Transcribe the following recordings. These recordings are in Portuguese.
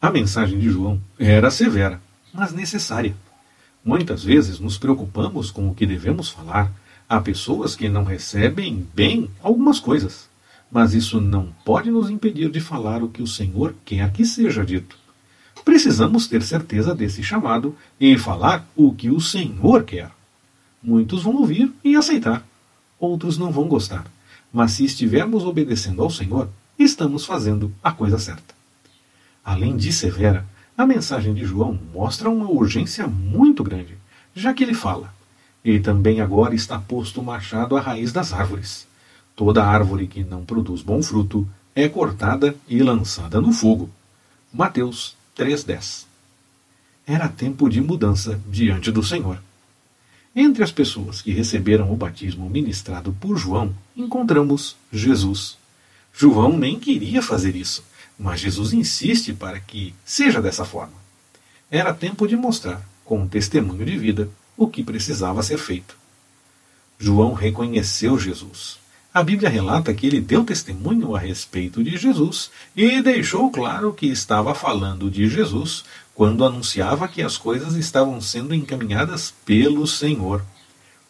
A mensagem de João era severa, mas necessária. Muitas vezes nos preocupamos com o que devemos falar. Há pessoas que não recebem bem algumas coisas, mas isso não pode nos impedir de falar o que o Senhor quer que seja dito. Precisamos ter certeza desse chamado e falar o que o Senhor quer. Muitos vão ouvir e aceitar, outros não vão gostar, mas se estivermos obedecendo ao Senhor, estamos fazendo a coisa certa. Além de severa, a mensagem de João mostra uma urgência muito grande, já que ele fala: E também agora está posto o machado à raiz das árvores. Toda árvore que não produz bom fruto é cortada e lançada no fogo. Mateus 3,10 Era tempo de mudança diante do Senhor. Entre as pessoas que receberam o batismo ministrado por João, encontramos Jesus. João nem queria fazer isso, mas Jesus insiste para que seja dessa forma. Era tempo de mostrar, com um testemunho de vida, o que precisava ser feito. João reconheceu Jesus. A Bíblia relata que ele deu testemunho a respeito de Jesus e deixou claro que estava falando de Jesus quando anunciava que as coisas estavam sendo encaminhadas pelo Senhor.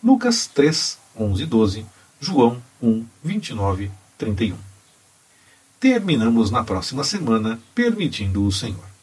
Lucas 3, 11 e 12, João 1, 29, 31. Terminamos na próxima semana, permitindo o Senhor.